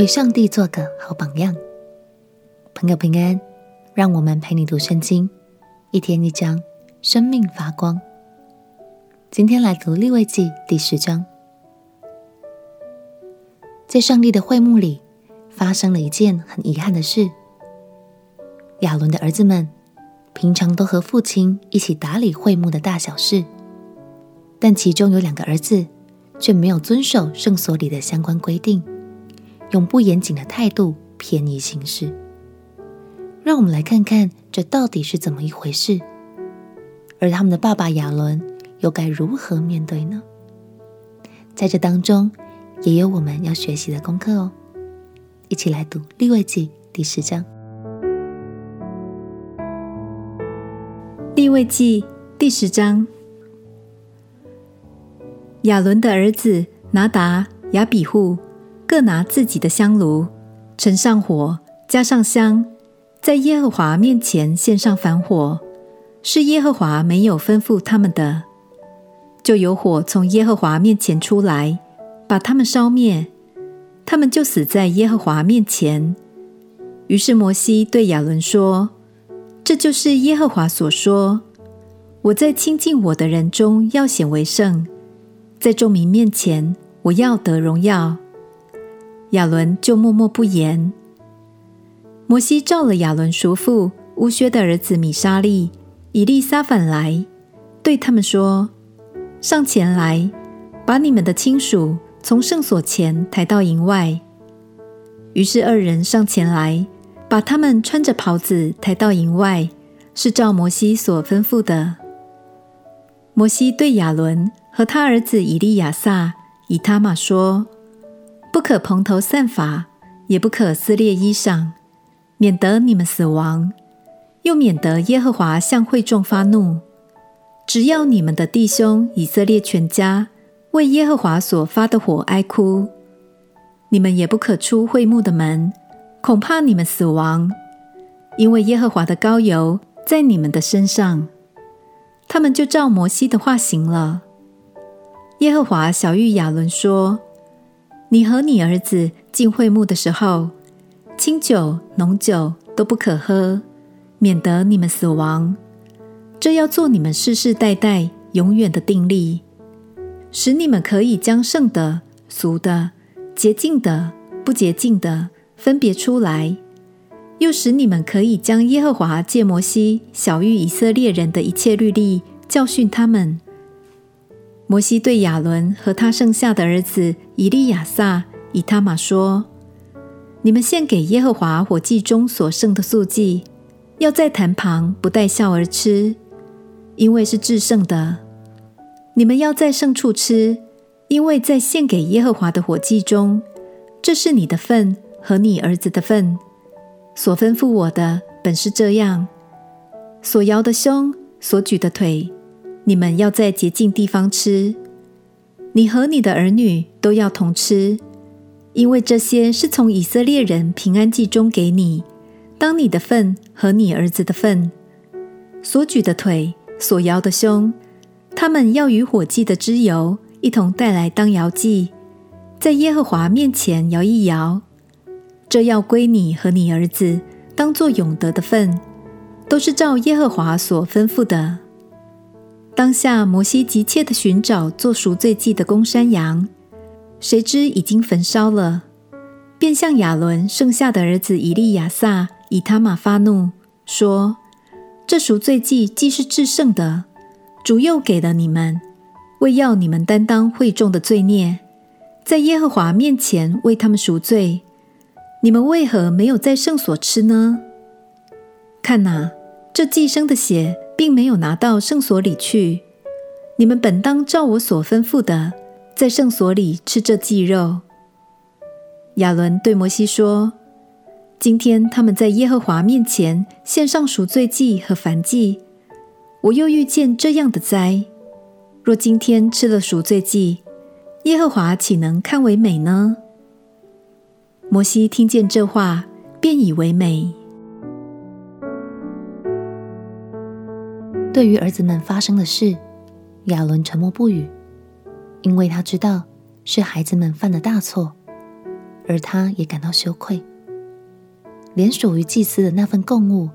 为上帝做个好榜样。朋友平安，让我们陪你读圣经，一天一章，生命发光。今天来读利未记第十章，在上帝的会幕里发生了一件很遗憾的事。亚伦的儿子们平常都和父亲一起打理会幕的大小事，但其中有两个儿子却没有遵守圣所里的相关规定。用不严谨的态度偏移行事，让我们来看看这到底是怎么一回事，而他们的爸爸亚伦又该如何面对呢？在这当中，也有我们要学习的功课哦。一起来读利未记第十章。利未记第十章，亚伦的儿子拿达、亚比户。各拿自己的香炉，盛上火，加上香，在耶和华面前献上燔火，是耶和华没有吩咐他们的，就有火从耶和华面前出来，把他们烧灭，他们就死在耶和华面前。于是摩西对亚伦说：“这就是耶和华所说，我在亲近我的人中要显为圣，在众民面前我要得荣耀。”亚伦就默默不言。摩西召了亚伦叔父乌薛的儿子米沙利、以利撒反来，对他们说：“上前来，把你们的亲属从圣所前抬到营外。”于是二人上前来，把他们穿着袍子抬到营外，是照摩西所吩咐的。摩西对亚伦和他儿子以利亚撒、以他玛说。不可蓬头散发，也不可撕裂衣裳，免得你们死亡，又免得耶和华向会众发怒。只要你们的弟兄以色列全家为耶和华所发的火哀哭，你们也不可出会幕的门，恐怕你们死亡，因为耶和华的膏油在你们的身上。他们就照摩西的话行了。耶和华晓諭亚伦说。你和你儿子进会幕的时候，清酒、浓酒都不可喝，免得你们死亡。这要做你们世世代代永远的定例，使你们可以将圣的、俗的、洁净的、不洁净的分别出来，又使你们可以将耶和华借摩西晓谕以色列人的一切律例教训他们。摩西对亚伦和他剩下的儿子以利亚撒、以他玛说：“你们献给耶和华火祭中所剩的素祭，要在坛旁不带笑而吃，因为是至圣的。你们要在圣处吃，因为在献给耶和华的火祭中，这是你的份和你儿子的份。所吩咐我的本是这样：所摇的胸，所举的腿。”你们要在洁净地方吃，你和你的儿女都要同吃，因为这些是从以色列人平安祭中给你，当你的份和你儿子的份。所举的腿，所摇的胸，他们要与火祭的脂油一同带来当摇祭，在耶和华面前摇一摇，这要归你和你儿子，当做永得的份，都是照耶和华所吩咐的。当下，摩西急切地寻找做赎罪祭的公山羊，谁知已经焚烧了，便向亚伦剩下的儿子以利亚撒、以他玛发怒，说：“这赎罪祭既是至圣的，主又给了你们，为要你们担当会众的罪孽，在耶和华面前为他们赎罪。你们为何没有在圣所吃呢？看哪，这祭牲的血。”并没有拿到圣所里去。你们本当照我所吩咐的，在圣所里吃这祭肉。亚伦对摩西说：“今天他们在耶和华面前献上赎罪祭和燔祭，我又遇见这样的灾。若今天吃了赎罪祭，耶和华岂能看为美呢？”摩西听见这话，便以为美。对于儿子们发生的事，亚伦沉默不语，因为他知道是孩子们犯的大错，而他也感到羞愧。连属于祭司的那份供物，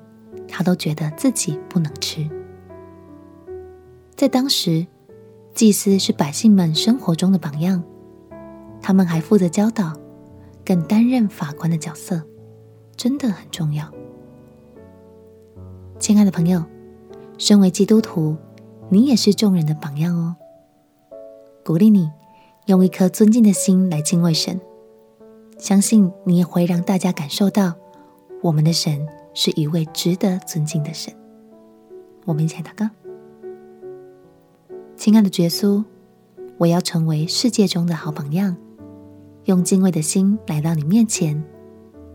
他都觉得自己不能吃。在当时，祭司是百姓们生活中的榜样，他们还负责教导，更担任法官的角色，真的很重要。亲爱的朋友，身为基督徒，你也是众人的榜样哦。鼓励你用一颗尊敬的心来敬畏神，相信你也会让大家感受到，我们的神是一位值得尊敬的神。我们一起来祷告。亲爱的耶稣，我要成为世界中的好榜样，用敬畏的心来到你面前，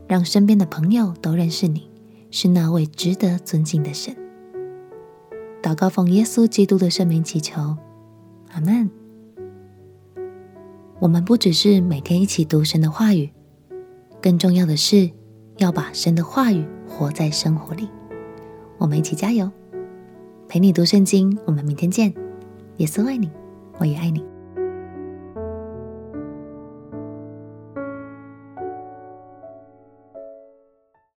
让身边的朋友都认识你是那位值得尊敬的神。祷告奉耶稣基督的圣名祈求，阿门。我们不只是每天一起读神的话语，更重要的是要把神的话语活在生活里。我们一起加油，陪你读圣经。我们明天见。耶稣爱你，我也爱你。